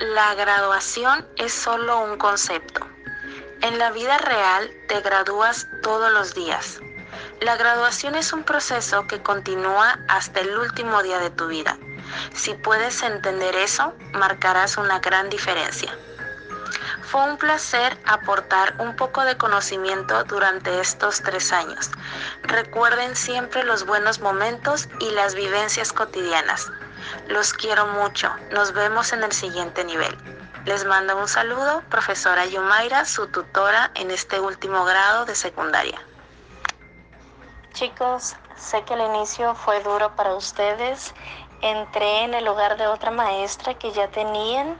la graduación es solo un concepto. En la vida real te gradúas todos los días. La graduación es un proceso que continúa hasta el último día de tu vida. Si puedes entender eso, marcarás una gran diferencia. Fue un placer aportar un poco de conocimiento durante estos tres años. Recuerden siempre los buenos momentos y las vivencias cotidianas. Los quiero mucho. Nos vemos en el siguiente nivel. Les mando un saludo, profesora Yumaira, su tutora en este último grado de secundaria. Chicos, sé que el inicio fue duro para ustedes. Entré en el hogar de otra maestra que ya tenían.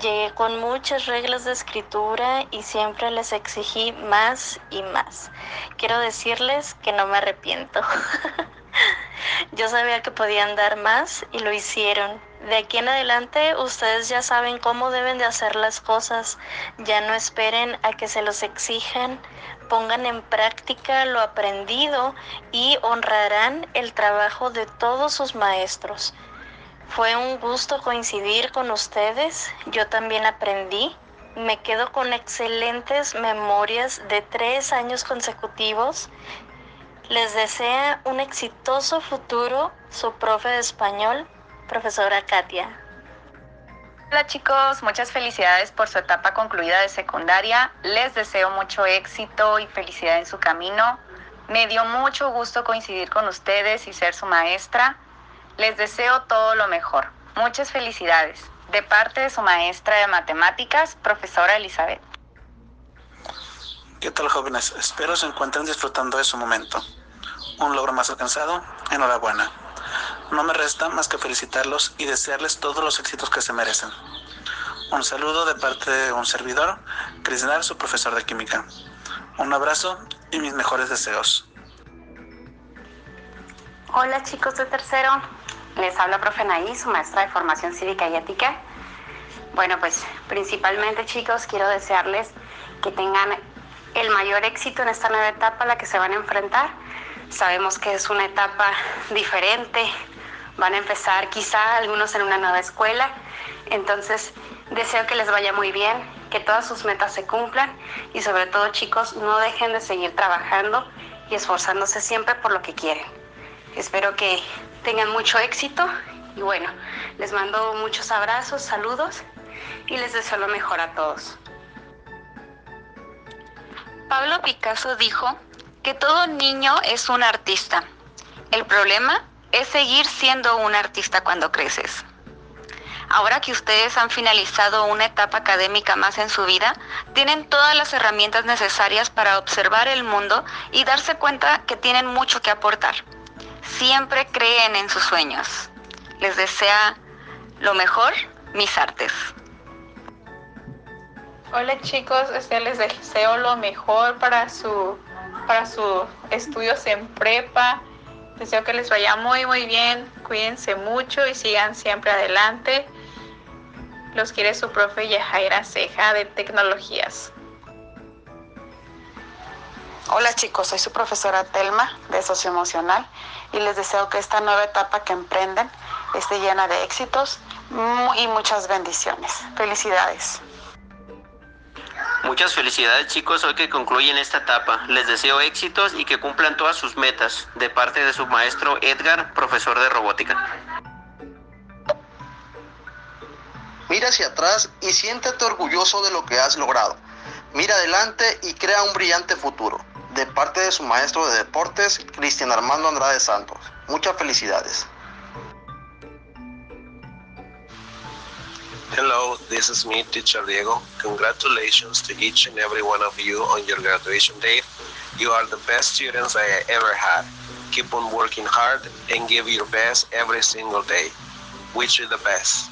Llegué con muchas reglas de escritura y siempre les exigí más y más. Quiero decirles que no me arrepiento. Yo sabía que podían dar más y lo hicieron. De aquí en adelante ustedes ya saben cómo deben de hacer las cosas. Ya no esperen a que se los exijan. Pongan en práctica lo aprendido y honrarán el trabajo de todos sus maestros. Fue un gusto coincidir con ustedes. Yo también aprendí. Me quedo con excelentes memorias de tres años consecutivos les desea un exitoso futuro su profe de español, profesora Katia. Hola chicos, muchas felicidades por su etapa concluida de secundaria. Les deseo mucho éxito y felicidad en su camino. Me dio mucho gusto coincidir con ustedes y ser su maestra. Les deseo todo lo mejor. Muchas felicidades. De parte de su maestra de matemáticas, profesora Elizabeth. ¿Qué tal jóvenes? Espero se encuentren disfrutando de su momento. Un logro más alcanzado, enhorabuena. No me resta más que felicitarlos y desearles todos los éxitos que se merecen. Un saludo de parte de un servidor, Crisnal, su profesor de química. Un abrazo y mis mejores deseos. Hola chicos de tercero, les habla profe Naí, su maestra de formación cívica y ética. Bueno, pues principalmente chicos quiero desearles que tengan el mayor éxito en esta nueva etapa a la que se van a enfrentar. Sabemos que es una etapa diferente, van a empezar quizá algunos en una nueva escuela, entonces deseo que les vaya muy bien, que todas sus metas se cumplan y sobre todo chicos no dejen de seguir trabajando y esforzándose siempre por lo que quieren. Espero que tengan mucho éxito y bueno, les mando muchos abrazos, saludos y les deseo lo mejor a todos. Pablo Picasso dijo que todo niño es un artista. El problema es seguir siendo un artista cuando creces. Ahora que ustedes han finalizado una etapa académica más en su vida, tienen todas las herramientas necesarias para observar el mundo y darse cuenta que tienen mucho que aportar. Siempre creen en sus sueños. Les desea lo mejor, mis artes. Hola chicos, este, les deseo lo mejor para su para sus estudios en prepa. Deseo que les vaya muy muy bien. Cuídense mucho y sigan siempre adelante. Los quiere su profe Yajaira Ceja de Tecnologías. Hola chicos, soy su profesora Telma de Socioemocional y les deseo que esta nueva etapa que emprenden esté llena de éxitos y muchas bendiciones. Felicidades. Muchas felicidades chicos hoy que concluyen esta etapa. Les deseo éxitos y que cumplan todas sus metas de parte de su maestro Edgar, profesor de robótica. Mira hacia atrás y siéntete orgulloso de lo que has logrado. Mira adelante y crea un brillante futuro. De parte de su maestro de deportes, Cristian Armando Andrade Santos. Muchas felicidades. Hello, this is me, Teacher Diego. Congratulations to each and every one of you on your graduation day. You are the best students I ever had. Keep on working hard and give your best every single day. Wish you the best.